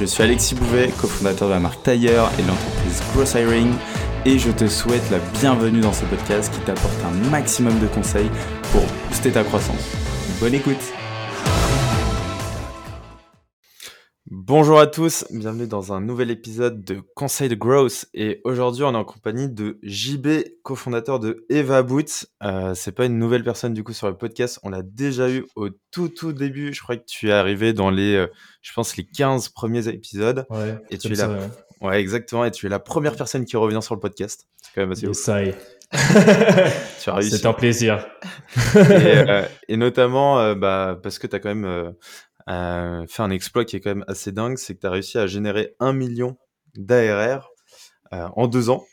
Je suis Alexis Bouvet, cofondateur de la marque Tailleur et de l'entreprise Gross Hiring et je te souhaite la bienvenue dans ce podcast qui t'apporte un maximum de conseils pour booster ta croissance. Bonne écoute Bonjour à tous, bienvenue dans un nouvel épisode de Conseil de Growth et aujourd'hui on est en compagnie de JB, cofondateur de Eva Boots. Euh, c'est pas une nouvelle personne du coup sur le podcast, on l'a déjà eu au tout tout début, je crois que tu es arrivé dans les, euh, je pense les 15 premiers épisodes. Ouais, et tu es là. Ouais. exactement, et tu es la première personne qui revient sur le podcast. C'est quand même assez ouf. Ça y est. tu as réussi. C'est un plaisir. et, euh, et, notamment euh, bah, parce que tu as quand même euh, fait un exploit qui est quand même assez dingue, c'est que tu as réussi à générer un million d'ARR euh, en deux ans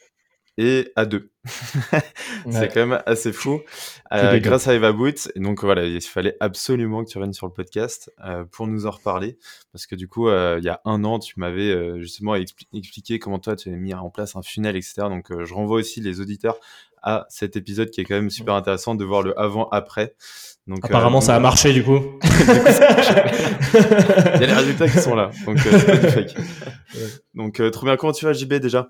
et à deux. c'est quand même assez fou. Euh, grâce à Eva Boots. Et donc voilà, il fallait absolument que tu reviennes sur le podcast euh, pour nous en reparler. Parce que du coup, euh, il y a un an, tu m'avais justement expli expliqué comment toi, tu avais mis en place un funnel, etc. Donc je renvoie aussi les auditeurs à cet épisode qui est quand même super intéressant de voir le avant-après. Donc, Apparemment, donc... ça a marché du coup. il y a les résultats qui sont là. Donc, c'est pas du fake. Ouais. Donc, trop bien. Comment tu vas, JB, déjà?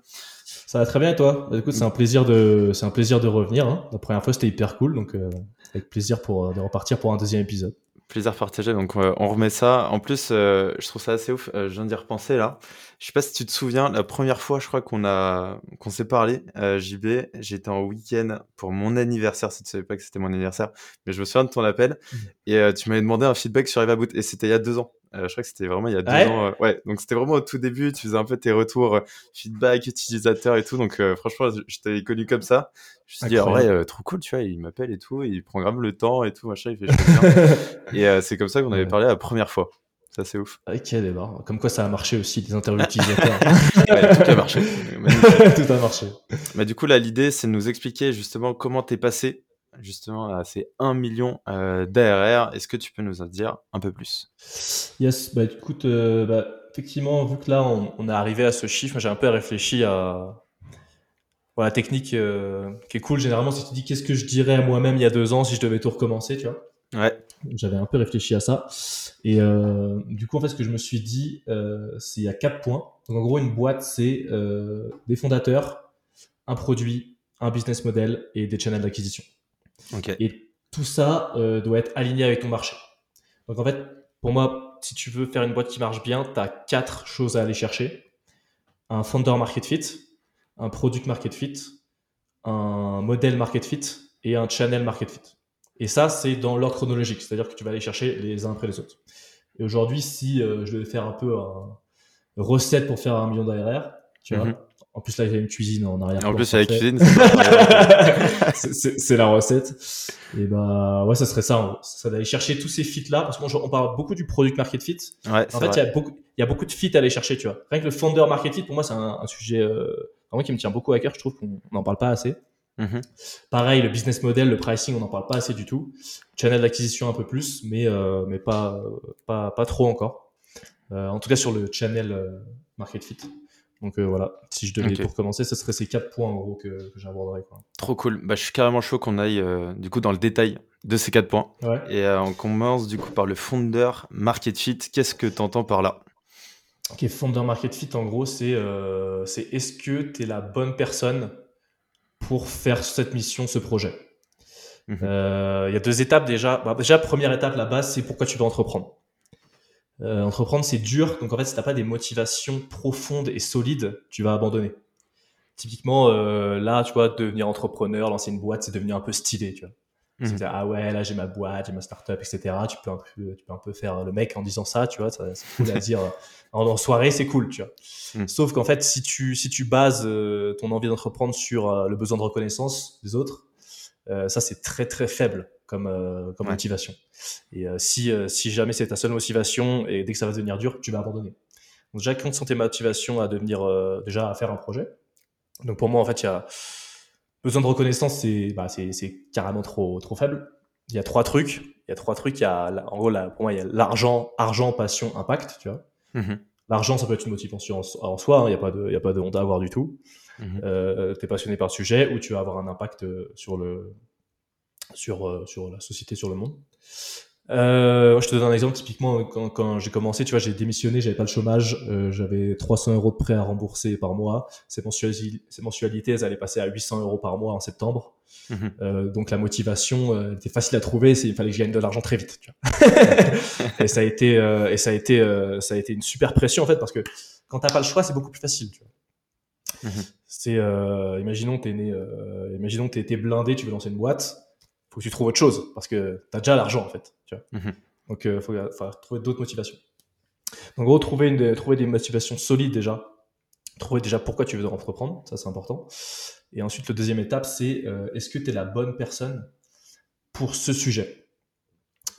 Ça va très bien et toi? Bah, Du coup, c'est un plaisir de, c'est un plaisir de revenir. Hein. La première fois, c'était hyper cool, donc euh, avec plaisir pour de repartir pour un deuxième épisode. Plaisir partagé. Donc, euh, on remet ça. En plus, euh, je trouve ça assez ouf. je viens d'y repenser là. Je sais pas si tu te souviens, la première fois, je crois qu'on a, qu'on s'est parlé, JB, j'étais en week-end pour mon anniversaire. Si tu savais pas que c'était mon anniversaire, mais je me souviens de ton appel mmh. et tu m'avais demandé un feedback sur Eva Boot et c'était il y a deux ans. Euh, je crois que c'était vraiment il y a deux ouais. ans. Euh, ouais, donc c'était vraiment au tout début. Tu faisais un peu tes retours euh, feedback utilisateur et tout. Donc franchement, je t'avais connu comme ça. Je me suis dit, ah ouais, trop cool, tu vois, il m'appelle et tout, il prend grave le temps et tout, machin, il fait bien. et c'est comme ça qu'on avait parlé la première fois. Ça, c'est ouf. Ok, d'accord. Comme quoi, ça a marché aussi, les interviews utilisateurs. ouais, tout a marché. tout a marché. Mais du coup, là, l'idée, c'est de nous expliquer justement comment t'es passé justement à ces 1 million euh, d'ARR. Est-ce que tu peux nous en dire un peu plus? Yes, bah écoute, euh, bah, effectivement, vu que là, on, on est arrivé à ce chiffre, j'ai un peu réfléchi à la technique euh, qui est cool. Généralement, si tu dis qu'est-ce que je dirais à moi-même il y a deux ans si je devais tout recommencer, tu vois? Ouais. J'avais un peu réfléchi à ça. Et euh, du coup, en fait, ce que je me suis dit, c'est a quatre points. Donc, en gros, une boîte, c'est des fondateurs, un produit, un business model et des channels d'acquisition. Okay. Et tout ça euh, doit être aligné avec ton marché. Donc en fait, pour moi, si tu veux faire une boîte qui marche bien, tu as quatre choses à aller chercher. Un founder market fit, un product market fit, un modèle market fit et un channel market fit. Et ça, c'est dans l'ordre chronologique, c'est-à-dire que tu vas aller chercher les uns après les autres. Et aujourd'hui, si euh, je devais faire un peu un recette pour faire un million d'ARR, tu vois, mm -hmm. En plus, là, il y a une cuisine en arrière. En plus, il y a la cuisine. c'est la recette. Et bah, ouais, ça serait ça. Ça d'aller chercher tous ces fits-là. Parce qu'on parle beaucoup du product market fit. Ouais, en fait, il y, a beaucoup, il y a beaucoup de fits à aller chercher, tu vois. Rien que le founder market fit, pour moi, c'est un, un, sujet euh, vraiment qui me tient beaucoup à cœur. Je trouve qu'on n'en parle pas assez. Mm -hmm. Pareil, le business model, le pricing, on n'en parle pas assez du tout. Channel d'acquisition un peu plus, mais, euh, mais pas, pas, pas trop encore. Euh, en tout cas, sur le channel euh, market fit. Donc euh, voilà, si je devais okay. tout recommencer, ce serait ces quatre points en gros que, que j'aborderais. Trop cool. Bah, je suis carrément chaud qu'on aille euh, du coup dans le détail de ces quatre points. Ouais. Et euh, on commence du coup par le founder market fit. Qu'est-ce que tu entends par là? Ok, founder market fit, en gros, c'est euh, est-ce que tu es la bonne personne pour faire cette mission, ce projet? Il mm -hmm. y a deux étapes déjà. Bah, déjà, première étape, la base, c'est pourquoi tu veux entreprendre. Euh, entreprendre, c'est dur. Donc, en fait, si t'as pas des motivations profondes et solides, tu vas abandonner. Typiquement, euh, là, tu vois, devenir entrepreneur, lancer une boîte, c'est devenu un peu stylé, tu vois. Mmh. C'est ah ouais, là, j'ai ma boîte, j'ai ma startup, etc. Tu peux, un peu, tu peux un peu faire le mec en disant ça, tu vois. C'est cool à dire. En, en soirée, c'est cool, tu vois. Mmh. Sauf qu'en fait, si tu, si tu bases euh, ton envie d'entreprendre sur euh, le besoin de reconnaissance des autres, euh, ça, c'est très, très faible comme, euh, comme ouais. motivation. Et euh, si, si jamais c'est ta seule motivation et dès que ça va devenir dur, tu vas abandonner. Donc déjà, quelles sont tes motivations à devenir, déjà à faire un projet? Donc pour moi, en fait, il y a besoin de reconnaissance, c'est bah, carrément trop, trop faible. Il y a trois trucs. Il y a trois trucs. Il y a, en gros, là, pour moi, il y a l'argent, argent, passion, impact, tu vois. Mmh l'argent, ça peut être une motivation en, soi. Hein. Il n'y a pas de, il y a pas de honte à avoir du tout. Mmh euh, tu es passionné par le sujet ou tu vas avoir un impact sur le, sur, euh, sur la société, sur le monde. Euh, je te donne un exemple. Typiquement, quand, quand j'ai commencé, tu vois, j'ai démissionné, j'avais pas le chômage, euh, j'avais 300 euros de prêt à rembourser par mois. Ces, mensualités, ces mensualités, elles allaient passer à 800 euros par mois en septembre. Mhm. Euh, donc la motivation euh, était facile à trouver. Il fallait que je gagne de l'argent très vite. Tu vois. et ça a été, euh, et ça a été, ça a été une super pression en fait parce que quand t'as pas le choix, c'est beaucoup plus facile. Tu vois. Mhm. C'est, imaginons t'es né, imaginons t'es, t'es blindé, tu veux lancer une boîte faut que tu trouves autre chose parce que tu as déjà l'argent en fait. Tu vois mhm. Donc, il euh, faut, trouver d'autres motivations. En gros, trouver, une, trouver des motivations solides déjà. Trouver déjà pourquoi tu veux entreprendre, ça c'est important. Et ensuite, la deuxième étape, c'est euh, est-ce que tu es la bonne personne pour ce sujet?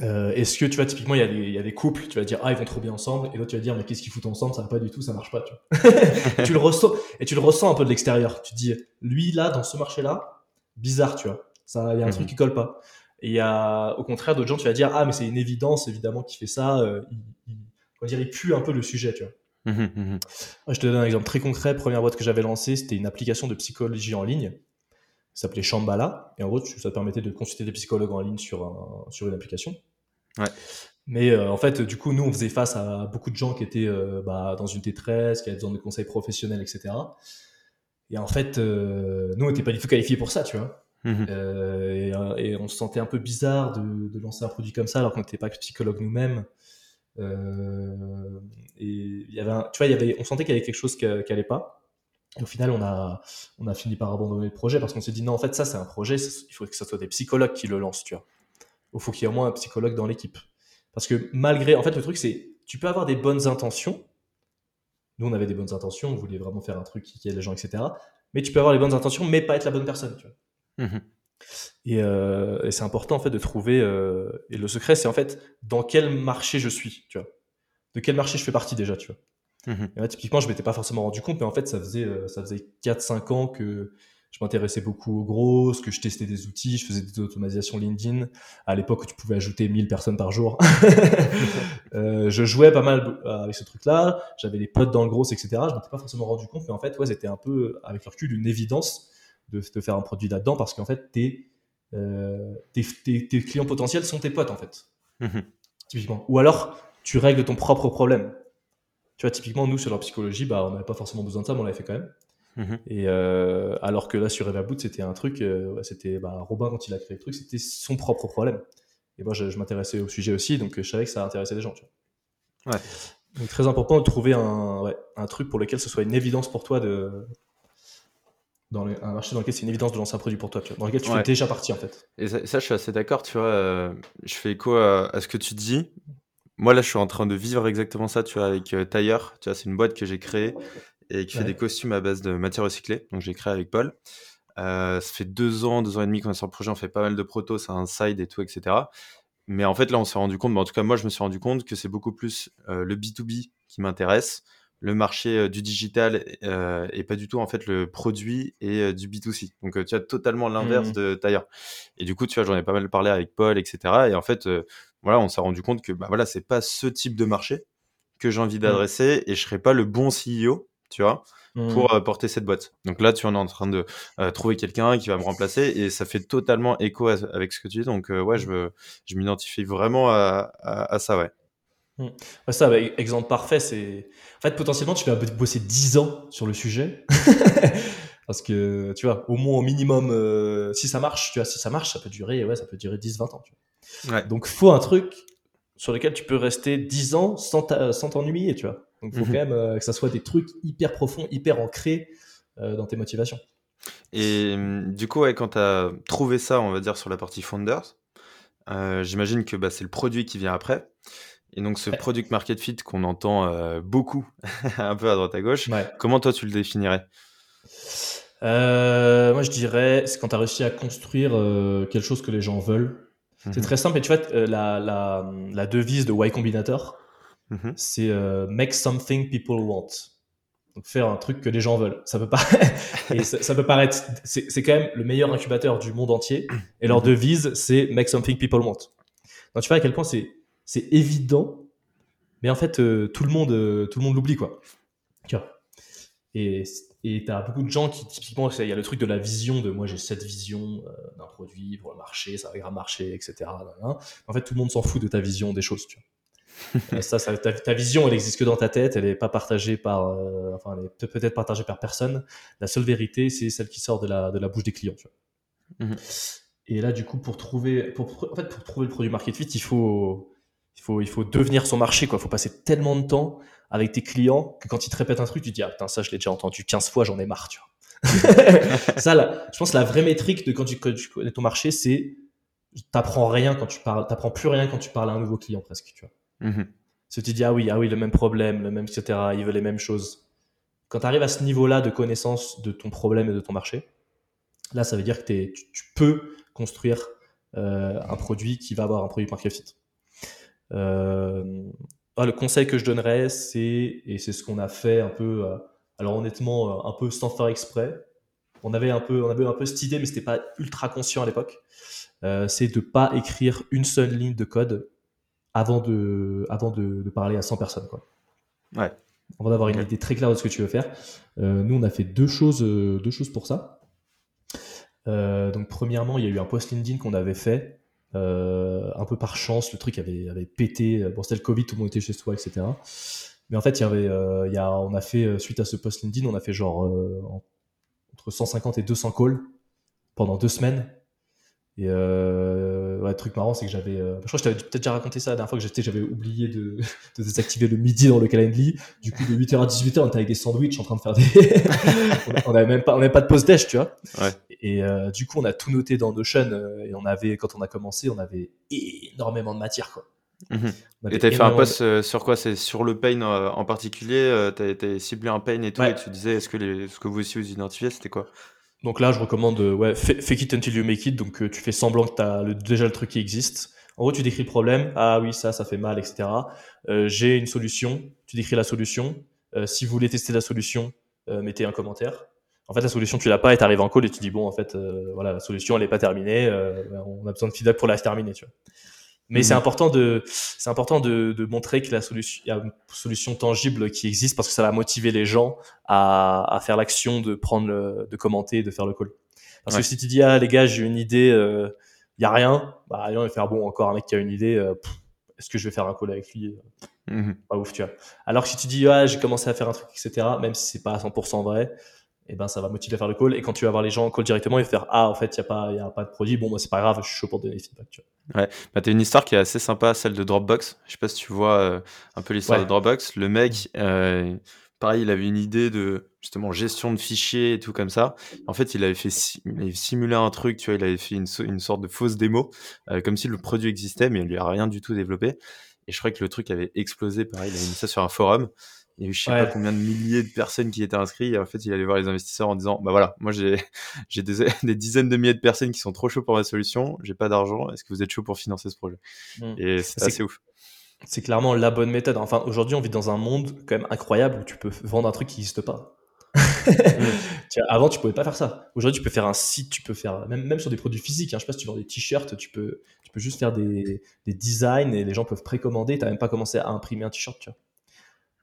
Euh, Est-ce que tu vois, typiquement, il y, a des, il y, a des couples, tu vas dire, ah, ils vont trop bien ensemble, et l'autre, tu vas dire, mais qu'est-ce qu'ils foutent ensemble? Ça va pas du tout, ça marche pas. Tu, vois tu le ressens, et tu le ressens un peu de l'extérieur. Tu dis, lui, là, dans ce marché-là, bizarre, tu vois. Ça, il y a un truc mhm. qui colle pas. Et il y a, au contraire, d'autres gens, tu vas dire, ah, mais c'est une évidence, évidemment, qui fait ça. Euh, il, il, dire, il pue un peu le sujet, tu vois. Mhm, mhm. je te donne un exemple très concret. Première boîte que j'avais lancée, c'était une application de psychologie en ligne. Ça s'appelait Shambhala. Et en gros, ça te permettait de consulter des psychologues en ligne sur, un, sur une application. Ouais. Mais euh, en fait, du coup, nous, on faisait face à beaucoup de gens qui étaient euh, bah, dans une détresse, qui avaient besoin de conseils professionnels, etc. Et en fait, nous, on n'était pas du tout qualifiés pour ça, tu vois. Mmh euh, et, on se sentait un peu bizarre de, lancer un produit comme ça alors qu'on n'était pas psychologue nous-mêmes. Euh, et il y avait, tu vois, y avait, on sentait qu'il y avait quelque chose qui n'allait pas. Et au final, on a, on a fini par abandonner le projet parce qu'on s'est dit non, en fait, ça, c'est un projet, il faut que ce soit des psychologues qui le lancent, tu vois. Il faut qu'il y ait au moins un psychologue dans l'équipe. Parce que malgré, en fait, le truc, c'est, tu peux avoir des bonnes intentions. Nous, on avait des bonnes intentions, on voulait vraiment faire un truc qui aide les gens, etc. Mais tu peux avoir les bonnes intentions, mais pas être la bonne personne, tu vois. Mmh euh, et, c'est important en fait de trouver. Euh, et le secret, c'est en fait dans quel marché je suis, tu vois. De quel marché je fais partie déjà, tu vois. Mmh et là, typiquement, je m'étais pas forcément rendu compte, mais en fait, ça faisait, euh, ça faisait 4-5 ans que je m'intéressais beaucoup aux gros, que je testais des outils, je faisais des automatisations LinkedIn. À l'époque où tu pouvais ajouter 1000 personnes par jour. je jouais pas mal avec ce truc-là. J'avais des potes dans le gros, etc. Je m'étais pas forcément rendu compte, mais en fait, ouais, c'était un peu, avec le recul, une évidence de, faire un produit là-dedans parce qu'en fait, tes, euh, tes, clients potentiels sont tes potes, en fait. Mhm. Typiquement. Ou alors, tu règles ton propre problème. Tu vois, typiquement, nous, sur la psychologie, bah, on n'avait pas forcément besoin de ça, mais on l'avait fait quand même. Mhm. Et euh, alors que là, sur Everboot, c'était un truc, euh, c'était bah, Robin, quand il a créé le truc, c'était son propre problème. Et moi, je, m'intéressais au sujet aussi, donc je savais que ça intéressait les gens. Tu vois. Ouais. Donc, très important de trouver un, ouais, un truc pour lequel ce soit une évidence pour toi de, dans un marché dans lequel c'est une évidence de lancer un produit pour toi, dans lequel tu fais déjà partie en fait. Et ça, je suis assez d'accord, tu vois. Euh, je fais écho à, ce que tu dis. Moi, là, je suis en train de vivre exactement ça, tu vois, avec euh, Tailleur. Tu vois, c'est une boîte que j'ai créée et qui fait des costumes à base de matière recyclée. Donc, j'ai créé avec Paul. Euh, ça fait deux ans, deux ans et demi qu'on est sur le projet. On fait pas mal de protos, c'est un side et tout, etc. Mais en fait, là, on s'est rendu compte, mais en tout cas, moi, je me suis rendu compte que c'est beaucoup plus le B2B qui m'intéresse le marché euh, du digital euh, et pas du tout en fait le produit et euh, du B2C. Donc tu as totalement l'inverse mmh. de Tailleur. Et du coup, tu vois, j'en ai pas mal parlé avec Paul, etc. Et en fait, voilà, on s'est rendu compte que bah voilà, c'est pas ce type de marché que j'ai envie mmh. d'adresser et je serais pas le bon CEO, tu vois, pour mmh. porter cette boîte. Donc là, tu en es en train de trouver quelqu'un qui va me remplacer et ça fait totalement écho avec ce que tu dis. Donc ouais, je, je m'identifie vraiment à, à, à ça, ouais. Mmh. ça, bah, exemple parfait, c'est. En fait, potentiellement, tu vas bosser 10 ans sur le sujet. Parce que, tu vois, au moins, au minimum, euh, si ça marche, tu vois, si ça marche, ça peut durer, ouais, ça peut durer 10, 20 ans. Tu vois. Ouais. Donc, faut un truc sur lequel tu peux rester 10 ans sans t'ennuyer, tu vois. Donc, faut mmh quand même euh, que ça soit des trucs hyper profonds, hyper ancrés euh, dans tes motivations. Et mmh, du coup, ouais, quand tu as trouvé ça, on va dire, sur la partie Founders, j'imagine que bah, c'est le produit qui vient après. Et donc ce product market fit qu'on entend euh, beaucoup, un peu à droite à gauche, comment toi tu le définirais? Euh, Moi je dirais, c'est quand tu as réussi à construire euh, quelque chose que les gens veulent. C'est mhm. très simple, et tu vois, la, la, la, devise de Y Combinator, mhm. c'est make something people want. Donc faire un truc que les gens veulent. Ça peut pas. ça, peut paraître. C'est quand même le meilleur incubateur du monde entier. Et leur mhm. devise, c'est make something people want. Donc tu vois à quel point c'est c'est évident, mais en fait tout le monde tout le monde l'oublie quoi. Tu vois. Et et tu as beaucoup de gens qui, typiquement, il y a le truc de la vision, de moi j'ai cette vision euh, d'un produit pour le marché, ça va marcher, etc. En fait, tout le monde s'en fout de ta vision des choses. Tu vois. ça, ça ta, vision, elle existe que dans ta tête, elle n'est pas partagée par, euh, enfin, elle est peut-être partagée par personne. La seule vérité, c'est celle qui sort de la, de la bouche des clients. Tu vois. Mhm. Et là, du coup, pour trouver, pour, en fait, pour trouver le produit market fit, il faut, il faut, il faut devenir son marché. Il faut passer tellement de temps avec tes clients que quand ils te répètent un truc, tu te dis, ah putain, ça, je l'ai déjà entendu 15 fois, j'en ai marre, tu vois. ça, là, je pense la vraie métrique de quand tu, connais ton marché, c'est t'apprends rien quand tu parles, t'apprends plus rien quand tu parles à un nouveau client presque, tu vois. Mm tu te dis, ah oui, ah oui, le même problème, le même, etc., il veut les mêmes choses. Quand tu arrives à ce niveau-là de connaissance de ton problème et de ton marché, là, ça veut dire que tu, tu, peux construire euh, un produit qui va avoir un produit market fit. Euh, ah, le conseil que je donnerais, c'est, et c'est ce qu'on a fait un peu, euh, alors honnêtement, euh, un peu sans faire exprès. On avait un peu, on avait un peu cette idée, mais c'était pas ultra conscient à l'époque. C'est de pas écrire une seule ligne de code avant de, avant de, parler à 100 personnes, quoi. Ouais. Avant d'avoir une idée très claire de ce que tu veux faire. nous, on a fait deux choses, deux choses pour ça. donc, premièrement, il y a eu un post LinkedIn qu'on avait fait euh, un peu par chance, le truc avait, avait pété. Bon, c'était le Covid, tout le monde était chez soi, etc. Mais en fait, il y avait, euh, il y a, on a fait, euh, suite à ce post LinkedIn, on a fait genre entre 150 et 200 calls pendant deux semaines. Et euh, ouais, le truc marrant, c'est que j'avais. je crois que je t'avais peut-être déjà raconté ça la dernière fois que j'étais, j'avais oublié de, de, désactiver le midi dans le calendrier. Du coup, de 8h à 18h, on était avec des sandwichs en train de faire des. on n'avait même pas, on avait pas de pause déj, tu vois. Ouais. Et euh, du coup, on a tout noté dans Notion. Euh, et on avait, quand on a commencé, on avait énormément de matière. Quoi. Mhm. Et tu fait un post euh, sur quoi? C'est sur le pain en particulier Tu as, ciblé un pain et tout, et tu disais est-ce que, les, ce que vous aussi vous identifiez, c'était quoi? Donc là, je recommande ouais, fake it until you make it. Donc tu fais semblant que tu as le, déjà le truc qui existe. En gros, tu décris le problème. Ah oui, ça, ça fait mal, etc. J'ai une solution. Tu décris la solution. si vous voulez tester la solution, mettez un commentaire en fait, la solution, tu l'as pas et tu arrives en call et tu dis, bon, en fait, euh, voilà, la solution, elle n'est pas terminée, euh, on a besoin de feedback pour la terminer, tu vois. Mais c'est mhm. important de, c'est important de, de, montrer que la solution, il y a une solution tangible qui existe parce que ça va motiver les gens à, à faire l'action de prendre le, de commenter, de faire le call. Parce que si tu dis, ah, les gars, j'ai une idée, il euh, y a rien, bah, il va faire, bon, encore un mec qui a une idée, est-ce que je vais faire un call avec lui? Mhm. Pas ouf, tu vois. Alors que si tu dis, ah, j'ai commencé à faire un truc, etc., même si c'est pas à 100% vrai, et eh ben ça va motiver à faire le call. Et quand tu vas voir les gens en call directement, ils vont faire Ah, en fait, il n'y a, pas, y a pas de produit. Bon, moi, c'est pas grave, je suis chaud pour donner. Tu vois. Ouais, bah, t'as une histoire qui est assez sympa, celle de Dropbox. Je sais pas si tu vois euh, un peu l'histoire de Dropbox. Le mec, euh, pareil, il avait une idée de justement gestion de fichiers et tout comme ça. En fait, il avait fait il avait simulé un truc, tu vois, il avait fait une, une sorte de fausse démo, euh, comme si le produit existait, mais il lui a rien du tout développé. Et je crois que le truc avait explosé. Pareil, il avait mis ça sur un forum. Il y a eu je sais pas combien de milliers de personnes qui étaient inscrites. Et en fait, il allait voir les investisseurs en disant, bah voilà, moi j'ai j'ai des, des, dizaines de milliers de personnes qui sont trop chauds pour ma solution. J'ai pas d'argent. Est-ce que vous êtes chaud pour financer ce projet? Mmh. Et c'est assez ouf. C'est clairement la bonne méthode. Enfin, aujourd'hui, on vit dans un monde quand même incroyable où tu peux vendre un truc qui n'existe pas. Mmh. avant, tu pouvais pas faire ça. Aujourd'hui, tu peux faire un site, tu peux faire même, même sur des produits physiques. Hein, je sais pas si tu vends des t-shirts, tu peux, tu peux juste faire des, des designs et les gens peuvent précommander. Tu n'as même pas commencé à imprimer un t-shirt. Tu vois.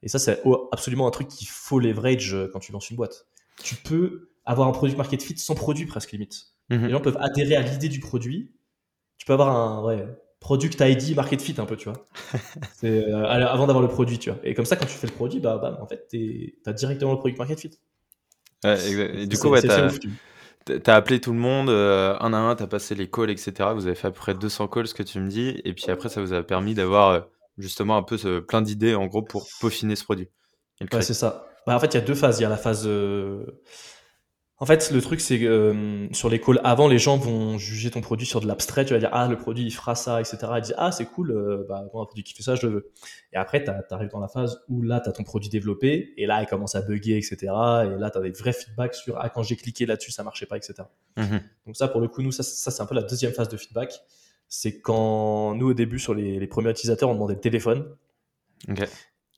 Et ça, c'est absolument un truc qu'il faut leverage euh, quand tu lances une boîte. Tu peux avoir un produit market fit sans produit presque limite. Mhm. Les gens peuvent adhérer à l'idée du produit. Tu peux avoir un ouais, product ID market fit un peu, tu vois. euh, avant d'avoir le produit, tu vois. Et comme ça, quand tu fais le produit, bah, bah en fait, tu as directement le produit market fit. Ouais, Et du coup, ouais, t'as as appelé tout le monde, euh, un à un, t'as passé les calls, etc. Vous avez fait à peu près 200 calls, ce que tu me dis. Et puis après, ça vous a permis d'avoir justement un peu ce, plein d'idées en gros pour peaufiner ce produit. Ouais, c'est ça. Bah, en fait, il y a deux phases. Il y a la phase. Euh, en fait, le truc, c'est que euh, sur les calls avant, les gens vont juger ton produit sur de l'abstrait. Tu vas dire, ah, le produit, il fera ça, etc. Ils disent, ah, c'est cool, euh, bah, un produit qui fait ça, je le veux. Et après, tu arrives dans la phase où là, tu as ton produit développé, et là, il commence à bugger, etc. Et là, tu as des vrais feedbacks sur, ah, quand j'ai cliqué là-dessus, ça marchait pas, etc. Mm-hmm. Donc, ça, pour le coup, nous, ça, ça c'est un peu la deuxième phase de feedback c'est quand nous, au début, sur les, premiers utilisateurs, on demandait le téléphone.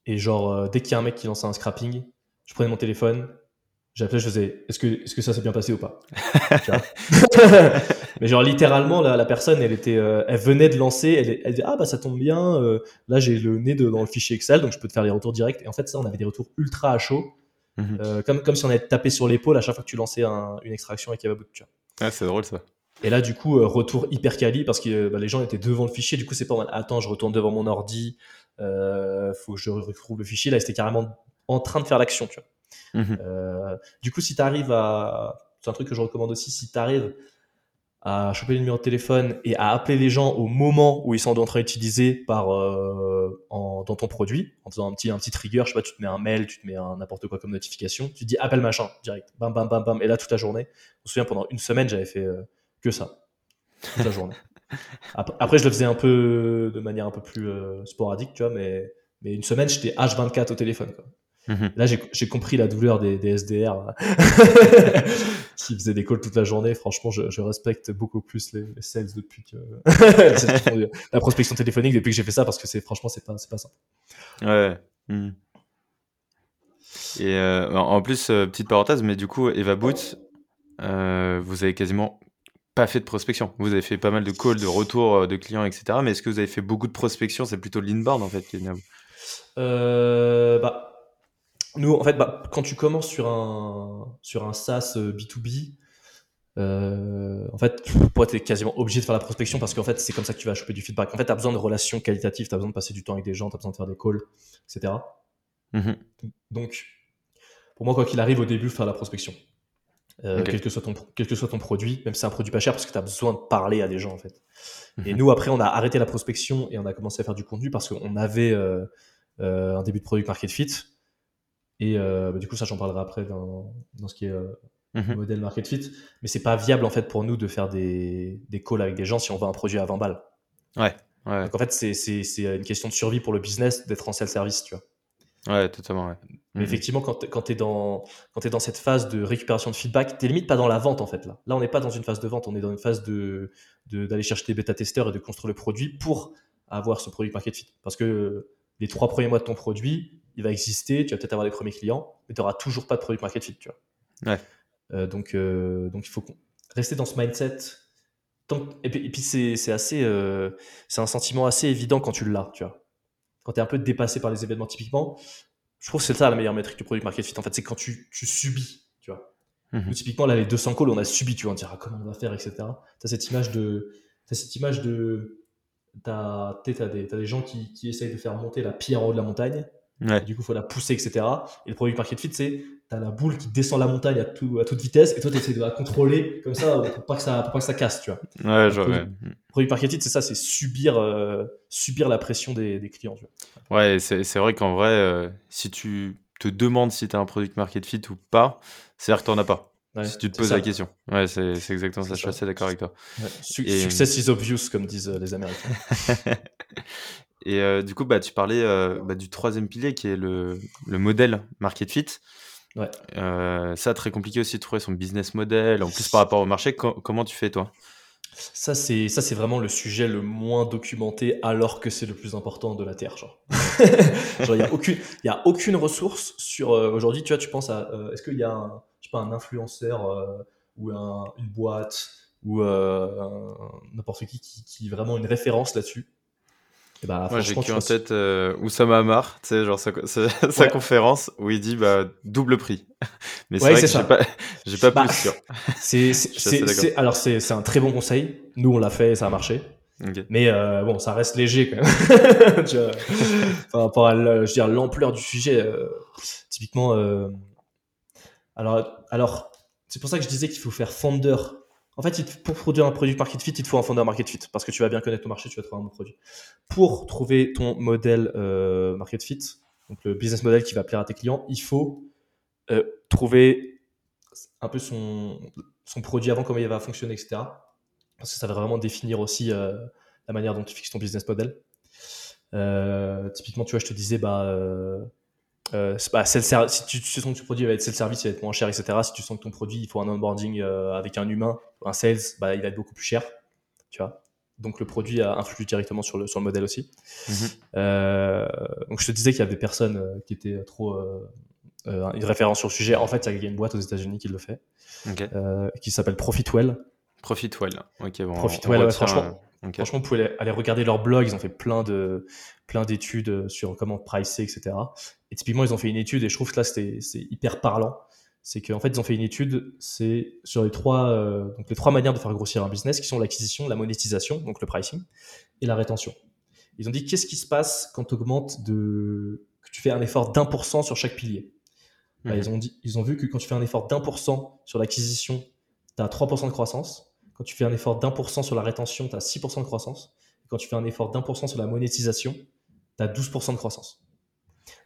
Et genre, dès qu'il y a un mec qui lançait un scrapping, je prenais mon téléphone, j'appelais, je faisais est-ce que, est-ce que ça s'est bien passé ou pas? Mais genre littéralement, la, la personne, elle était, euh, elle venait de lancer, elle, elle disait ah bah ça tombe bien, euh, là j'ai le nez de, dans le fichier Excel, donc je peux te faire des retours directs. Et en fait ça, on avait des retours ultra à chaud, mhm. euh, comme comme si on avait tapé sur l'épaule à chaque fois que tu lançais une extraction avec vois? Ah c'est drôle ça. Et là, du coup, retour hyper quali parce que bah, les gens étaient devant le fichier. Du coup, c'est pas mal. Attends, je retourne devant mon ordi. faut que je retrouve le fichier. Là, c'était carrément en train de faire l'action. Tu vois. Mhm. Euh, du coup, si tu arrives à. C'est un truc que je recommande aussi, si tu arrives à choper le numéro de téléphone et à appeler les gens au moment où ils sont en train d'utiliser par euh, dans ton produit en faisant un petit un petit trigger je sais pas tu te mets un mail tu te mets n'importe quoi comme notification tu te dis appelle machin direct bam bam bam bam et là toute la journée je me souviens pendant une semaine j'avais fait euh, que ça toute la journée après, je le faisais un peu de manière un peu plus sporadique tu vois mais mais une semaine j'étais H24 au téléphone quoi. Mhm. Là, j'ai compris la douleur des, des SDR qui faisaient des calls toute la journée. Franchement, je, je respecte beaucoup plus les, les, sales depuis que la prospection téléphonique depuis que j'ai fait ça parce que c'est franchement c'est pas c'est pas simple. Ouais. Mhm. Et euh, en plus, euh, petite parenthèse, mais du coup, Eva Boots, euh, vous avez quasiment pas fait de prospection. Vous avez fait pas mal de calls, de retours de clients, etc. Mais est-ce que vous avez fait beaucoup de prospection? C'est plutôt l'inbound en fait qui est euh, bah, nous, en fait, bah, quand tu commences sur un, sur un SaaS B2B, euh, euh, en fait, pour être quasiment obligé de faire la prospection parce qu'en fait, c'est comme ça que tu vas choper du feedback. En fait, tu as besoin de relations qualitatives, tu as besoin de passer du temps avec des gens, tu as besoin de faire des calls, etc. Mm-hmm. Donc, pour moi, quoi qu'il arrive, au début, faire la prospection. Euh, quel, que soit ton, quel que soit ton produit, même si c'est un produit pas cher, parce que tu as besoin de parler à des gens, en fait. Et mm-hmm. nous, après, on a arrêté la prospection et on a commencé à faire du contenu parce qu'on avait un début de produit market fit et euh, bah, du coup, ça, j'en parlerai après dans, dans ce qui est euh, mhm. modèle market fit. Mais c'est pas viable en fait pour nous de faire des, des calls avec des gens si on veut un produit à 20 balles. Ouais. Donc en fait, c'est une question de survie pour le business d'être en self-service, tu vois. Ouais, totalement. Ouais. Mais mhm. effectivement, quand, quand tu es, dans, es dans cette phase de récupération de feedback, tu limite pas dans la vente en fait. Là, là on n'est pas dans une phase de vente, on est dans une phase d'aller de, d'aller chercher des bêta-testeurs et de construire le produit pour avoir ce produit market fit. Parce que les trois premiers mois de ton produit, il va exister, tu vas peut-être avoir des premiers clients, mais tu n'auras toujours pas de produit market fit, tu vois. Euh, donc, euh, donc il faut rester dans ce mindset. et puis, c'est assez, euh, c'est un sentiment assez évident quand tu l'as, tu vois. Quand tu es un peu dépassé par les événements, typiquement, je trouve que c'est ça la meilleure métrique du produit market fit. En fait, c'est quand tu, subis, tu vois. Mhm. Typiquement, là, les 200 calls, on a subi, tu vois, on dirait ah, comment on va faire, etc. Tu as cette image de, as cette image de, t'as as des, des gens qui, qui essayent de faire monter la pierre en haut de la montagne du coup, il faut la pousser, etc. Et le produit market fit, c'est tu as la boule qui descend la montagne à, tout, à toute vitesse et toi, tu essaies de la contrôler comme ça pour pas que ça, pas que ça casse, tu vois. Ouais, genre, le produit, market fit, c'est ça, c'est subir, euh, subir la pression des, des clients. Tu vois. Ouais, c'est vrai qu'en vrai, euh, si tu te demandes si tu as un produit market fit ou pas, c'est-à-dire que tu n'en as pas. si tu te poses la question. Ouais, c'est exactement ça. Je suis assez d'accord avec toi. Success is obvious, comme disent euh, les Américains. Et euh, du coup, bah, tu parlais euh, bah, du troisième pilier qui est le, le modèle market fit. Ouais. Euh, ça, très compliqué aussi de trouver son business model. En plus, par rapport au marché, comment tu fais toi? Ça c'est ça c'est vraiment le sujet le moins documenté alors que c'est le plus important de la terre genre. il y a aucune il y a aucune ressource sur aujourd'hui tu vois tu penses à est-ce qu'il y a un je sais pas un influenceur ou un, une boîte ou n'importe qui, qui qui est vraiment une référence là-dessus? Bah, Moi, j'ai en tête euh, Oussama Amar, tu sais, genre sa, sa, conférence où il dit bah, double prix. Mais c'est vrai que j'ai pas, j'ai pas bah, plus sûr. C'est, alors, c'est, un très bon conseil. Nous, on l'a fait et ça a marché. Mais euh, bon, ça reste léger quand même. tu vois, par rapport à je veux dire, l'ampleur du sujet. Euh, typiquement, euh, alors, alors c'est pour ça que je disais qu'il faut faire fondeur en fait, pour produire un produit market fit, il te faut un fondeur market fit parce que tu vas bien connaître ton marché, tu vas trouver un bon produit. Pour trouver ton modèle euh, market fit, donc le business model qui va plaire à tes clients, il faut euh, trouver un peu son, produit avant, comment il va fonctionner, etc. Parce que ça va vraiment définir aussi euh, la manière dont tu fixes ton business model. typiquement, tu vois, je te disais, bah, bah, si tu, sens que ton produit va être self-service, il va être moins cher, etc. Si tu sens que ton produit, il faut un onboarding avec un humain, un sales, bah, il va être beaucoup plus cher. Tu vois Donc le produit a influé directement sur le, sur le modèle aussi. Mhm. Euh, donc je te disais qu'il y avait des personnes euh, qui étaient trop une référence sur le sujet. En fait, il y a une boîte aux États-Unis qui le fait, qui s'appelle Profitwell. Profitwell, ok bon. Profitwell, franchement, franchement, vous pouvez aller regarder leur blog. Ils ont fait plein de plein d'études sur comment pricer, etc. Et typiquement, ils ont fait une étude et je trouve que là, c'est hyper parlant c'est qu'en fait, ils ont fait une étude, c'est sur les trois, euh, donc les trois manières de faire grossir un business, qui sont l'acquisition, la monétisation, donc le pricing, et la rétention. Ils ont dit qu'est-ce qui se passe quand tu augmentes de, que tu fais un effort d'un pour cent sur chaque pilier? Bah, mhm. ils, ont dit, ils ont vu que quand tu fais un effort d'un pour cent sur l'acquisition, tu as 3% de croissance. Quand tu fais un effort d'un pour cent sur la rétention, tu as 6% de croissance. Et quand tu fais un effort d'un pour cent sur la monétisation, tu as 12% de croissance.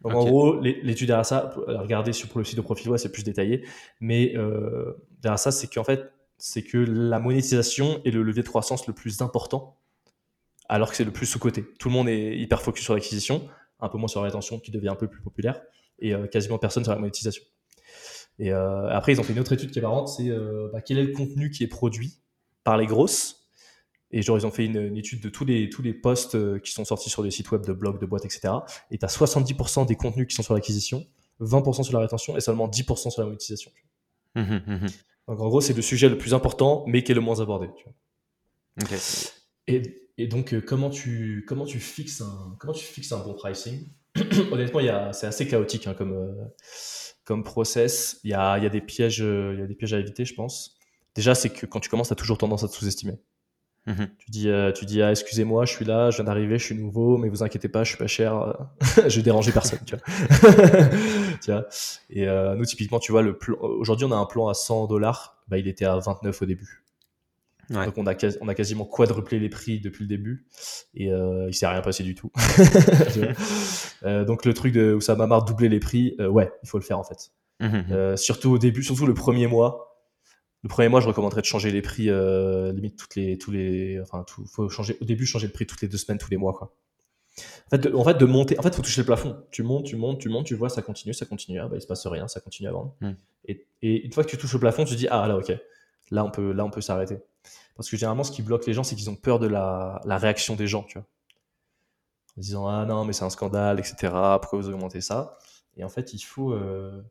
Donc en gros, l'étude derrière ça, regardez sur le site de Profilway, c'est plus détaillé, mais euh, derrière ça, c'est qu'en fait, c'est que la monétisation est le levier de croissance le plus important, alors que c'est le plus sous-côté. Tout le monde est hyper focus sur l'acquisition, un peu moins sur la rétention qui devient un peu plus populaire, et euh, quasiment personne sur la monétisation. Et euh, après, ils ont fait une autre étude qui est marrante, c'est euh, bah, quel est le contenu qui est produit par les grosses et genre, ils ont fait une, étude de tous les, tous les posts euh, qui sont sortis sur des sites web de blogs, de boîtes, etc. Et tu as 70% des contenus qui sont sur l'acquisition, 20% sur la rétention et seulement 10% sur la monétisation. Mmh, mmh, mmh. Donc en gros, c'est le sujet le plus important, mais qui est le moins abordé. Et, et, donc, euh, comment, tu, comment, tu fixes un, comment tu fixes un bon pricing? Honnêtement, c'est assez chaotique hein, comme, euh, comme process. Il y a, y, a des pièges, y a des pièges à éviter, je pense. Déjà, c'est que quand tu commences, tu as toujours tendance à te sous-estimer. Mhm. Tu dis, euh, tu dis, ah, excusez-moi, je suis là, je viens d'arriver, je suis nouveau, mais vous inquiétez pas, je suis pas cher, je vais déranger personne, tu vois. Et euh, nous, typiquement, tu vois, le plan, aujourd'hui, on a un plan à 100 dollars, bah, il était à 29 au début. Donc, on a, on a quasiment quadruplé les prix depuis le début, et euh, il s'est rien passé du tout. euh, donc, le truc de, où ça m'a marre doubler les prix, euh, ouais, il faut le faire, en fait. Mhm, mhm. surtout au début, surtout le premier mois, le premier mois, je recommanderais de changer les prix, euh, limite toutes les, tous les, enfin, tout, faut changer, au début, changer le prix toutes les deux semaines, tous les mois, quoi. En fait, de, en fait, de monter, en fait, faut toucher le plafond. Tu montes, tu montes, tu montes, tu vois, ça continue, ça continue, ah, bah, il se passe rien, ça continue à vendre. Hmm. Et, et, une fois que tu touches le plafond, tu te dis, ah, là, ok, là, on peut, là, on peut s'arrêter. Parce que généralement, ce qui bloque les gens, c'est qu'ils ont peur de la, la réaction des gens, tu vois. En disant, ah non, mais c'est un scandale, etc. Pourquoi vous augmentez ça? Et en fait, il faut, euh,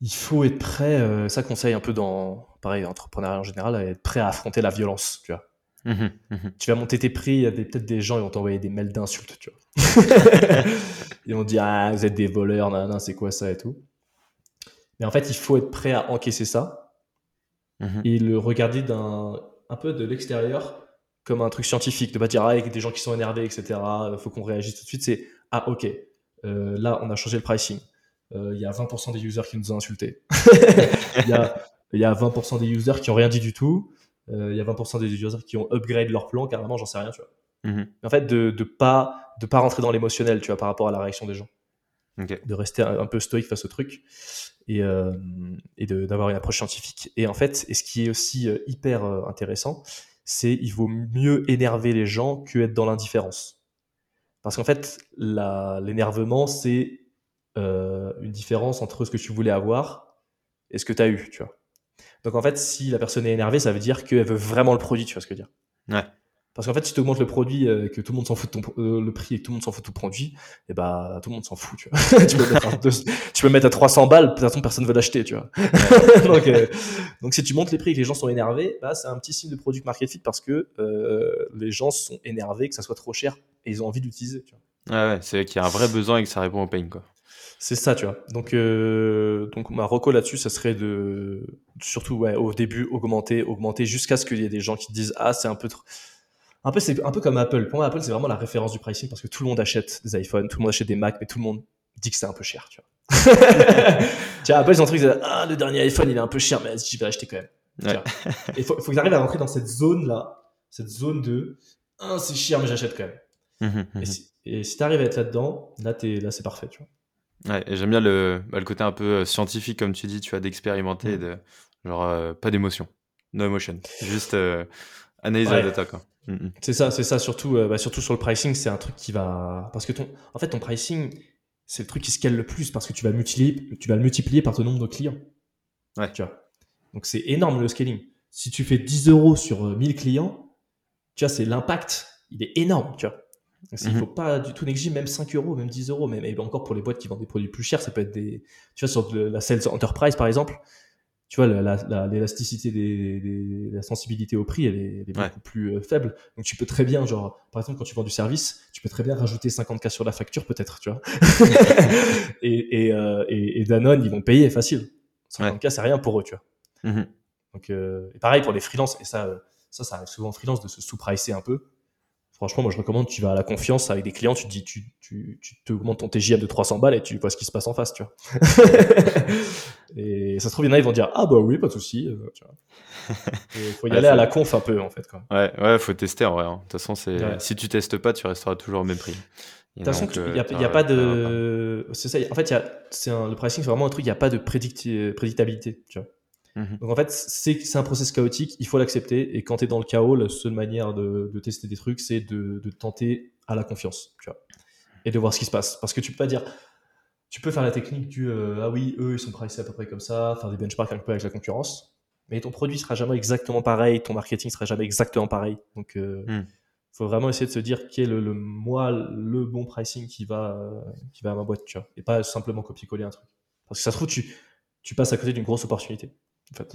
il faut être prêt, euh, ça conseille un peu dans, pareil, entrepreneuriat en général, à être prêt à affronter la violence, tu vois. Mmh mmh tu vas monter tes prix, il y a peut-être des gens qui vont t'envoyer des mails d'insultes, tu vois. Ils vont dire, ah, vous êtes des voleurs, nan, c'est quoi ça et tout. Mais en fait, il faut être prêt à encaisser ça mmh et le regarder d'un, un peu de l'extérieur comme un truc scientifique, de pas dire, ah, avec des gens qui sont énervés, etc., il faut qu'on réagisse tout de suite. C'est, ah, ok, euh, là, on a changé le pricing il y a 20% des users qui nous ont insultés. Il y, a, y a 20% des users qui ont rien dit du tout. Euh, il y a 20% des users qui ont upgrade leur plan, carrément, j'en sais rien, tu vois. Mm-hmm. En fait, de ne pas, de pas rentrer dans l'émotionnel, tu vois, par rapport à la réaction des gens. De rester un, peu stoïque face au truc et, euh, et d'avoir une approche scientifique. Et en fait, et ce qui est aussi euh, hyper intéressant, c'est il vaut mieux énerver les gens que être dans l'indifférence. Parce qu'en fait, l'énervement, c'est euh, une différence entre ce que tu voulais avoir et ce que tu as eu, tu vois. Donc en fait, si la personne est énervée, ça veut dire qu'elle veut vraiment le produit, tu vois ce que je veux dire. Ouais. Parce qu'en fait, si tu augmentes le produit, euh, que tout le monde s'en fout de ton, euh, le prix et que tout le monde s'en fout de ton produit, et eh bah tout le monde s'en fout, tu vois. tu, peux mettre à tu peux mettre à 300 balles, peut-être personne veut l'acheter, tu vois. donc, donc si tu montes les prix et que les gens sont énervés, bah, c'est un petit signe de product market fit parce que les gens sont énervés que ça soit trop cher et ils ont envie d'utiliser, tu vois. Ouais, ouais c'est qu'il y a un vrai besoin et que ça répond au pain, quoi. C'est ça, tu vois. Donc, euh, donc ma reco là-dessus, ça serait de surtout ouais, au début augmenter, augmenter jusqu'à ce qu'il y ait des gens qui disent ah c'est un peu trop. Un peu c'est un peu comme Apple. Pour moi, Apple c'est vraiment la référence du pricing parce que tout le monde achète des iPhones, tout le monde achète des Mac, mais tout le monde dit que c'est un peu cher, tu vois. tu vois, Apple ils ont un truc, ah le dernier iPhone il est un peu cher, mais je vais l'acheter quand même. Il faut, faut qu'ils arrivent à rentrer dans cette zone là, cette zone de ah c'est cher mais j'achète quand même. Mmh mmh et si, et si tu arrives à être là-dedans, là, là c'est parfait, tu vois. Ouais, et j'aime bien le, bah, le côté un peu euh, scientifique, comme tu dis, tu vois, d'expérimenter, mm. de, genre, euh, pas d'émotion, no emotion, juste euh, analyser la data, quoi. Mm, mm. C'est ça, c'est ça, surtout, bah, surtout sur le pricing, c'est un truc qui va, parce que ton, en fait, ton pricing, c'est le truc qui scale le plus parce que tu vas multiplier, tu vas le multiplier par ton nombre de clients. Ouais. Tu vois. Donc c'est énorme le scaling. Si tu fais 10 euros sur 1000 clients, tu vois, c'est l'impact, il est énorme, tu vois. Il ne mhm. faut pas du tout négliger, même 5 euros, même 10 euros, même, et encore pour les boîtes qui vendent des produits plus chers, ça peut être des. Tu vois, sur la Sales Enterprise, par exemple, tu vois, l'élasticité des, la sensibilité au prix, elle est, beaucoup plus euh, faible. Donc, tu peux très bien, genre, par exemple, quand tu vends du service, tu peux très bien rajouter 50K sur la facture, peut-être, tu vois. Euh, et, et, Danone, ils vont payer facile. 50K, c'est rien pour eux, tu vois. Mhm. Donc, euh, et pareil pour les freelances, et ça, ça, ça arrive souvent en freelance de se sous-pricer un peu. Franchement, moi, je recommande, tu vas à la confiance avec des clients, tu te dis, tu, tu, tu te augmentes ton TJM de 300 balles et tu vois ce qui se passe en face, tu vois. et ça se trouve, il y en a, ils vont dire, ah bah oui, pas de souci. Euh, il faut y aller à la conf un peu, en fait. Quoi. Ouais, ouais, faut tester en vrai. Hein. De toute façon, c'est, si tu testes pas, tu resteras toujours au même prix. De toute façon, il n'y a, a, pas de. C'est ça, en fait, y a, c'est le pricing, c'est vraiment un truc, il n'y a pas de prédictabilité, tu vois. Mhm. Donc en fait, c'est un process chaotique, il faut l'accepter. Et quand tu es dans le chaos, la seule manière de, tester des trucs, c'est de, tenter à la confiance, tu vois, et de voir ce qui se passe. Parce que tu peux pas dire, tu peux faire la technique du euh, ah oui, eux ils sont pricés à peu près comme ça, faire des benchmarks un peu avec la concurrence, mais ton produit sera jamais exactement pareil, ton marketing sera jamais exactement pareil. Donc il euh, hmm. faut vraiment essayer de se dire quel est le, moi le bon pricing qui va qui va à ma boîte, tu vois, et pas simplement copier-coller un truc. Parce que ça se trouve tu tu passes à côté d'une grosse opportunité.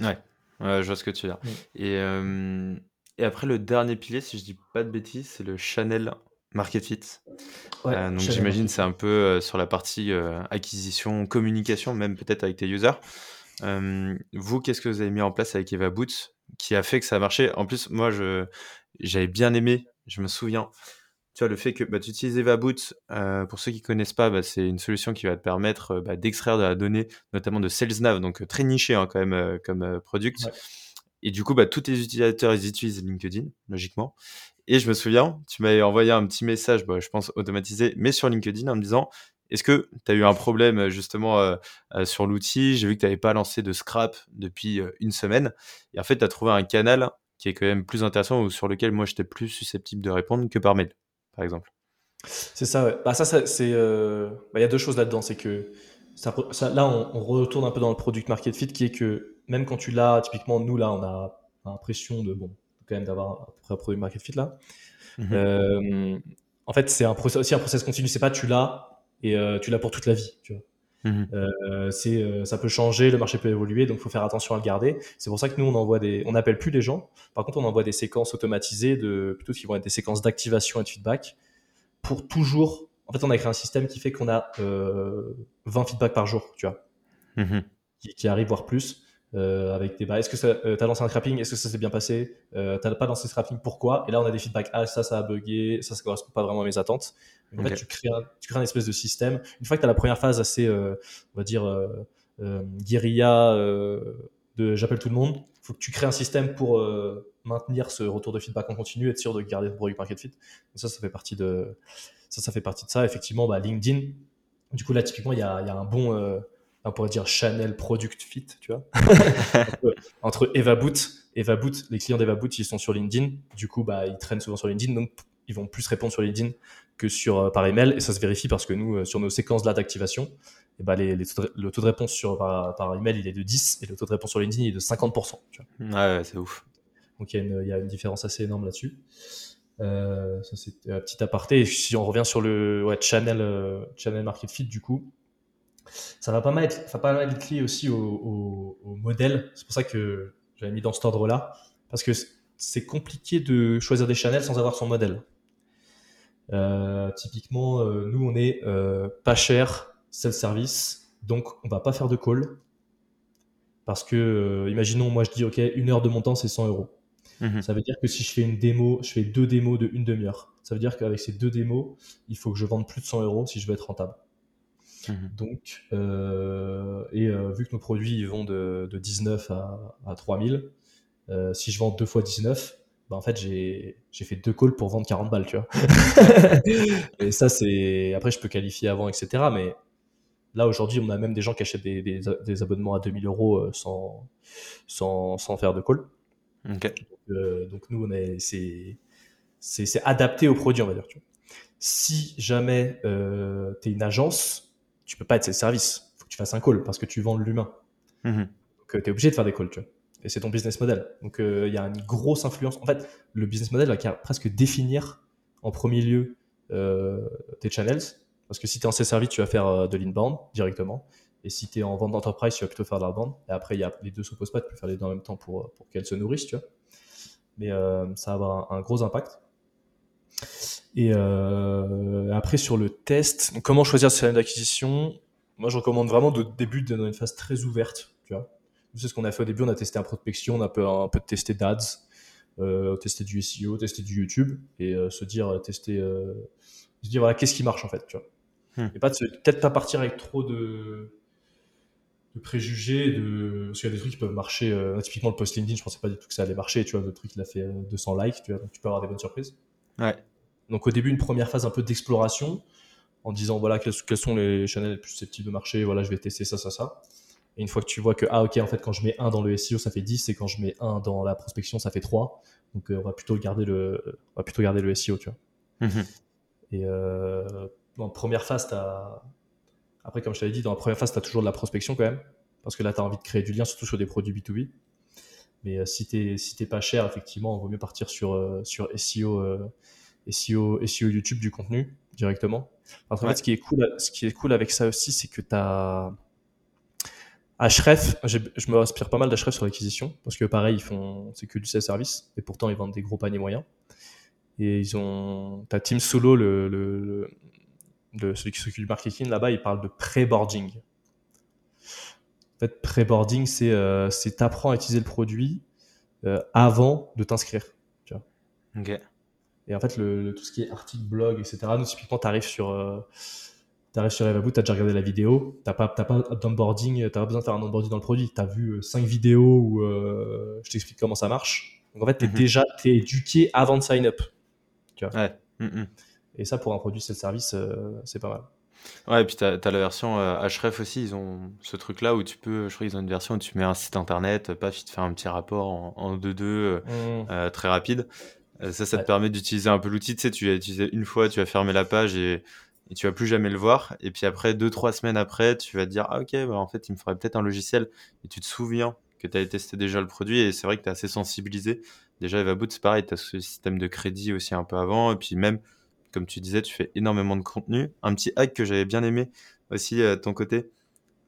Ouais. je vois ce que tu veux dire. Et, euh, et après, le dernier pilier, si je dis pas de bêtises, c'est le Chanel Market Fit. Euh, donc j'imagine c'est un peu euh, sur la partie acquisition, communication, même peut-être avec tes users. vous, qu'est-ce que vous avez mis en place avec Eva Boots qui a fait que ça a marché? En plus, moi, je j'avais bien aimé, je me souviens, tu vois, le fait que bah, tu utilises EvaBoot, euh, pour ceux qui connaissent pas, bah, c'est une solution qui va te permettre euh, bah, d'extraire de la donnée, notamment de SalesNav, donc euh, très niché hein, quand même comme product. Et du coup, bah, tous tes utilisateurs, ils utilisent LinkedIn, logiquement. Et je me souviens, tu m'avais envoyé un petit message, bah, je pense automatisé, mais sur LinkedIn en me disant, est-ce que tu as eu un problème justement sur l'outil? J'ai vu que tu n'avais pas lancé de scrap depuis une semaine. Et en fait, tu as trouvé un canal qui est quand même plus intéressant ou sur lequel moi j'étais plus susceptible de répondre que par mail par exemple. C'est ça, ouais. Bah, ça, c'est. Euh, bah, il y a deux choses là-dedans. C'est que ça, là, on, retourne un peu dans le product market fit qui est que même quand tu l'as, typiquement, nous, là, on a l'impression de, bon, quand même d'avoir un product market fit là. Mhm. Euh, en fait, c'est un aussi un process continu. C'est pas tu l'as et euh, tu l'as pour toute la vie. Tu vois. Mhm. Euh, c'est, euh, ça peut changer, le marché peut évoluer, donc il faut faire attention à le garder. C'est pour ça que nous, on envoie des, on n'appelle plus les gens. Par contre, on envoie des séquences automatisées de, plutôt qui vont être des séquences d'activation et de feedback pour toujours. En fait, on a créé un système qui fait qu'on a 20 euh, feedbacks par jour, tu vois, mhm. qui, qui arrive voire plus. Euh, avec des bah, est-ce que tu as lancé un scrapping? Est-ce que ça s'est bien passé? Euh, T'as pas lancé scrapping Pourquoi? Et là, on a des feedbacks. Ah, ça, ça a bugué. Ça, ça correspond pas vraiment à mes attentes. En fait, tu crées, un, tu crées un espèce de système. Une fois que tu as la première phase assez, euh, on va dire, euh, euh guérilla de j'appelle tout le monde, il faut que tu crées un système pour maintenir ce retour de feedback en continu, être sûr de garder le produit market fit. Donc ça, ça fait partie de ça, ça fait partie de ça. Effectivement, bah, LinkedIn. Du coup, là, typiquement, il y a, y a un bon on pourrait dire Chanel Product Fit, tu vois. entre, EvaBoot, EvaBoot, les clients d'EvaBoot, ils sont sur LinkedIn. Du coup, bah, ils traînent souvent sur LinkedIn, donc ils vont plus répondre sur LinkedIn que sur euh, par email. Et ça se vérifie parce que nous, euh, sur nos séquences là d'activation, et eh bah, les, le taux de réponse sur, par, email, il est de 10 et le taux de réponse sur LinkedIn, il est de 50%. Tu vois. Ouais, c'est ouf. Donc il y, a une différence assez énorme là-dessus. Euh, ça c'est un petit aparté. Et si on revient sur le ouais, channel, channel Market Fit, du coup, ça va pas mal être, ça va pas mal être lié aussi au, modèle. C'est pour ça que j'avais mis dans cet ordre-là. Parce que c'est compliqué de choisir des channels sans avoir son modèle. Euh, typiquement, euh, nous, on est euh, pas cher, self-service, donc on va pas faire de call. Parce que, imaginons, moi je dis, OK, une heure de mon temps, c'est 100 euros. Mhm. Ça veut dire que si je fais une démo, je fais deux démos de une demi-heure. Ça veut dire qu'avec ces deux démos, il faut que je vende plus de 100 euros si je veux être rentable. Mhm. Donc, euh, et euh, vu que nos produits vont de, 19 à, à 3000, euh, si je vends deux fois 19, bah en fait, j'ai fait deux calls pour vendre 40 balles, tu vois. et ça, c'est. Après, je peux qualifier avant, etc. Mais là, aujourd'hui, on a même des gens qui achètent des, des, abonnements à 2000 euros sans, sans, sans faire de call. Donc, nous, c'est adapté au produit, on va dire. Tu vois. Si jamais euh, tu es une agence, tu peux pas être service. Faut que tu fasses un call parce que tu vends l'humain. Mhm. Donc, euh, tu es obligé de faire des calls, tu vois. et c'est ton business model. Donc il y a une grosse influence. En fait, le business model va presque définir en premier lieu tes channels. Parce que si tu es en service, tu vas faire de l'inbound directement. Et si tu es en vente d'entreprise, tu vas plutôt faire de l'outbound. Et après, y a, les deux ne s'opposent pas, tu peux faire les deux en même temps pour, pour qu'elles se nourrissent, tu vois. Mais ça va avoir un, gros impact. Et après, sur le test, comment choisir ce channel d'acquisition? Moi, je recommande vraiment de débuter dans une phase très ouverte, tu vois c'est ce qu'on a fait au début? On a testé un prospection, on a un peu, un peu testé d'ads, euh, tester du SEO, tester du YouTube et euh, se dire, euh, tester, euh, se dire voilà, qu'est-ce qui marche en fait, tu vois. Hmm. Et pas peut-être pas partir avec trop de, de préjugés, de, parce qu'il y a des trucs qui peuvent marcher. typiquement le post LinkedIn, je pensais pas du tout que ça allait marcher. Tu vois, le truc il a fait 200 likes, tu vois, donc tu peux avoir des bonnes surprises. Ouais. Donc au début, une première phase un peu d'exploration en disant voilà quels, quels, sont les channels les plus susceptibles de marcher, voilà je vais tester ça, ça, ça. Et une fois que tu vois que, ah, ok, en fait, quand je mets un dans le SEO, ça fait 10, et quand je mets un dans la prospection, ça fait 3. Donc, euh, on va plutôt garder le, on va plutôt garder le SEO, tu vois. Mhm. Et euh, dans la première phase, as... après, comme je t'avais dit, dans la première phase, tu as toujours de la prospection quand même, parce que là, tu as envie de créer du lien, surtout sur des produits B2B. Mais euh, si tu si pas cher, effectivement, il vaut mieux partir sur, euh, sur SEO, SEO, SEO YouTube du contenu directement. Parce qu'en fait, ce qui, est cool, ce qui est cool avec ça aussi, c'est que tu as Href, je me inspire pas mal d'Href sur l'acquisition parce que pareil, ils font c'est que du service et pourtant ils vendent des gros paniers moyens. Et ils ont, t'as Team Solo, le, le, le, celui qui s'occupe du marketing là-bas, il parle de pré-boarding. En fait, pré-boarding, c'est euh, t'apprends à utiliser le produit euh, avant de t'inscrire. Tu. Et en fait, le, tout ce qui est article, blog, etc. Nous, typiquement, t'arrives sur euh, tu arrives sur Evaboot, tu as déjà regardé la vidéo, tu n'as pas, pas d'onboarding, tu pas besoin de faire un onboarding dans le produit. Tu as vu 5 euh, vidéos où euh, je t'explique comment ça marche. Donc en fait, tu es mhm. déjà es éduqué avant de sign up. Tu vois ouais. Mm, mm. Et ça, pour un produit c'est service, euh, c'est pas mal. Ouais, et puis tu as, la version Href aussi, ils ont ce truc-là où tu peux, je crois qu'ils ont une version où tu mets un site internet, paf, ils te font un petit rapport en 2-2 mm. très rapide. ça, ça te permet d'utiliser un peu l'outil. Tu sais, tu vas utiliser une fois, tu vas fermer la page et et tu vas plus jamais le voir. Et puis après, deux, trois semaines après, tu vas te dire, ah ok, bah, en fait, il me faudrait peut-être un logiciel. Et tu te souviens que tu avais testé déjà le produit et c'est vrai que tu es assez sensibilisé. Déjà, Evaboot, c'est pareil, tu as ce système de crédit aussi un peu avant. Et puis même, comme tu disais, tu fais énormément de contenu. Un petit hack que j'avais bien aimé aussi euh, de ton côté,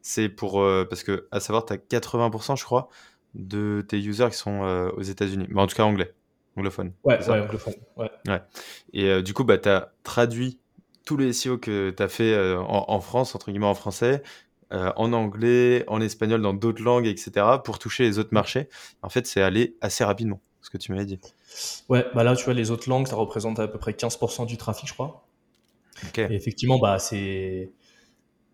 c'est pour, euh, parce que à savoir, tu as 80%, je crois, de tes users qui sont euh, aux États-Unis. Mais en tout cas, anglais, anglophone. Ouais, ouais, anglophone. Ouais. ouais. Et du coup, bah, tu as traduit tous les SEO que tu as fait euh, en, France, entre guillemets en français, euh, en anglais, en espagnol, dans d'autres langues, etc., pour toucher les autres marchés. En fait, c'est aller assez rapidement, ce que tu m'avais dit. Ouais, bah là, tu vois, les autres langues, ça représente à peu près 15% du trafic, je crois. Et effectivement, bah, c'est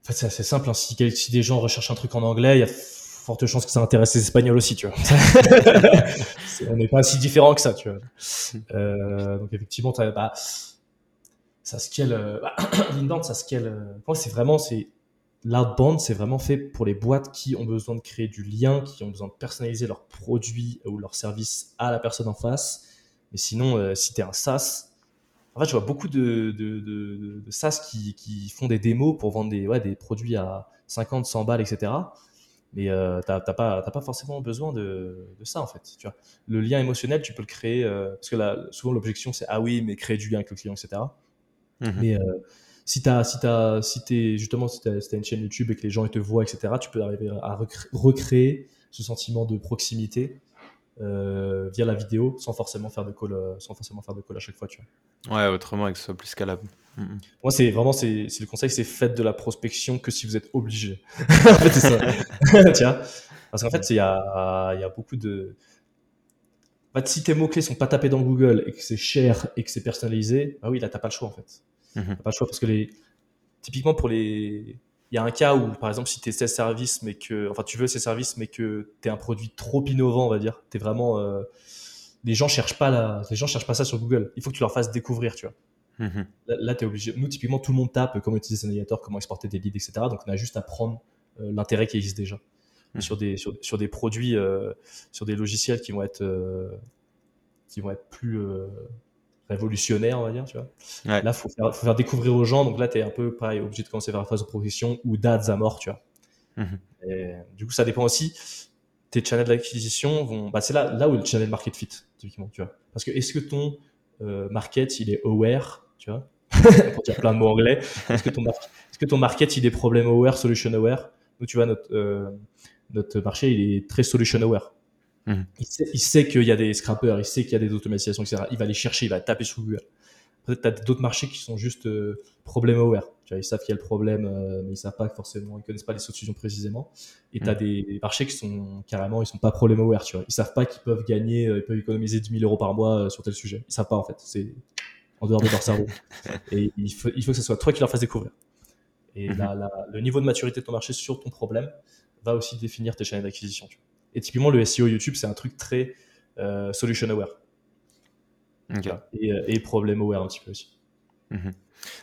en fait, c'est assez simple. Hein. Si, si, des gens recherchent un truc en anglais, il y a forte chance que ça intéresse les Espagnols aussi, tu vois. on n'est pas si différent que ça, tu vois. Euh, donc effectivement, bah, ça scale, euh, l'inbound, ça scale. Euh, c'est vraiment, c'est l'outbound, c'est vraiment fait pour les boîtes qui ont besoin de créer du lien, qui ont besoin de personnaliser leurs produits ou leurs services à la personne en face. Mais sinon, euh, si tu es un SaaS, en fait, je vois beaucoup de, de, de, de SaaS qui, qui, font des démos pour vendre des, ouais, des produits à 50, 100 balles, etc. Mais euh, tu n'as pas, pas forcément besoin de, ça, en fait. Tu vois. Le lien émotionnel, tu peux le créer, parce que là, souvent l'objection, c'est ah oui, mais créer du lien avec le client, etc. Mhm. Mais euh, si tu si as, si es, justement, si une chaîne YouTube et que les gens ils te voient, etc., tu peux arriver à recréer ce sentiment de proximité euh, via la vidéo sans forcément faire de call, euh, sans forcément faire de call à chaque fois, tu vois. Ouais, autrement, que ce soit plus scalable. Mhm. Moi, c'est vraiment, c'est le conseil, c'est faites de la prospection que si vous êtes obligé. en fait, c'est ça. Tiens. Parce qu'en fait, il y a, y a beaucoup de, si tes mots-clés sont pas tapés dans Google et que c'est cher et que c'est personnalisé, bah oui, là, t'as pas le choix, en fait. Mm pas le choix parce que les, typiquement pour les, il y a un cas où, par exemple, si tu es ces services, mais que, enfin, tu veux ces services, mais que tu es un produit trop innovant, on va dire, tu es vraiment, euh, les gens cherchent pas la, les gens cherchent pas ça sur Google. Il faut que tu leur fasses découvrir, tu vois. Mhm. Là, tu es obligé. Nous, typiquement, tout le monde tape comment utiliser un navigateur, comment exporter des leads, etc. Donc, on a juste à prendre euh, l'intérêt qui existe déjà. Mmh. sur, des, sur, sur, des produits, euh, sur des logiciels qui vont être, euh, qui vont être plus révolutionnaires, on va dire. Tu vois. Là, il faut faire, faut faire, découvrir aux gens. Donc là, tu es un peu pareil, obligé de commencer vers la phase de progression ou d'ads à mort. Tu vois. Et, du coup, ça dépend aussi. tes channels d'acquisition vont. Bah, c'est là, là où le channel market fit, typiquement, tu vois. Parce que est-ce que ton euh, market, il est aware, tu vois, pour dire plein de mots anglais, est-ce que, ton est-ce que ton market, il est problem aware, solution aware? Nous, tu vois, notre, euh, notre marché, il est très solution aware. Mhm. Il sait, sait qu'il y a des scrappers, il sait qu'il y a des automatisations, etc. Il va les chercher, il va taper sur Google. Peut-être tu as d'autres marchés qui sont juste euh, problem aware. Tu vois, ils savent qu'il y a le problème, euh, mais ils savent pas forcément, ils connaissent pas les solutions précisément. Et tu as mm. des marchés qui sont carrément, ils sont pas problem aware. Tu vois, ils savent pas qu'ils peuvent gagner, euh, ils peuvent économiser 10 000 euros par mois sur tel sujet. Ils savent pas en fait. C'est en dehors de leur cerveau. Et il faut, il faut que ce soit toi qui leur fasses découvrir. Et mm-hmm. le niveau de maturité de ton marché sur ton problème va aussi définir tes chaînes d'acquisition. Et typiquement, le SEO YouTube, c'est un truc très solution aware. Et, euh, et, problème aware un petit peu aussi. Mhm.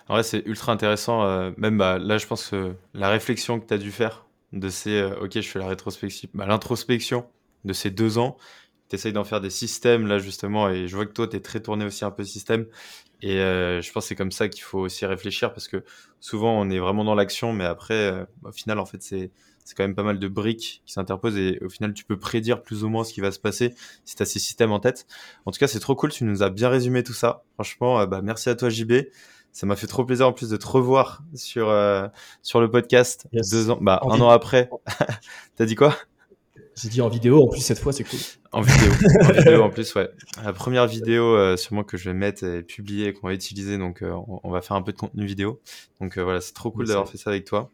En vrai, c'est ultra intéressant. Euh, même bah, là, je pense que la réflexion que tu as dû faire de ces, euh, ok, je fais la rétrospection, bah, l'introspection de ces deux ans, tu essayes d'en faire des systèmes là justement, et je vois que toi, tu es très tourné aussi un peu système. Et je pense que c'est comme ça qu'il faut aussi réfléchir parce que souvent, on est vraiment dans l'action, mais après, au final, en fait, c'est c'est quand même pas mal de briques qui s'interposent et au final tu peux prédire plus ou moins ce qui va se passer si tu as ces systèmes en tête. En tout cas, c'est trop cool, tu nous as bien résumé tout ça. Franchement, euh, bah, merci à toi JB. Ça m'a fait trop plaisir en plus de te revoir sur euh, sur le podcast deux ans, bah un an après. T'as dit quoi? J'ai dit en vidéo. En plus cette fois, c'est cool. En vidéo, en vidéo en plus, ouais. La première vidéo euh, sûrement que je vais mettre et publier et qu'on va utiliser, donc on, va faire un peu de contenu vidéo. Donc voilà, c'est trop cool d'avoir fait ça avec toi.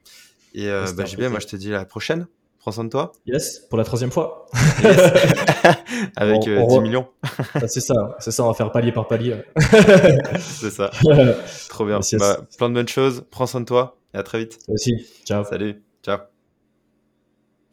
Et euh, bah, JB, moi je te dis à la prochaine. Prends soin de toi. Yes, pour la troisième fois. Avec 10 euh, millions. Ah, c'est ça, c'est ça, on va faire palier par palier. c'est ça. Trop bien. Bah, plein de bonnes choses. Prends soin de toi et à très vite. Toi aussi. Ciao. Salut. Ciao.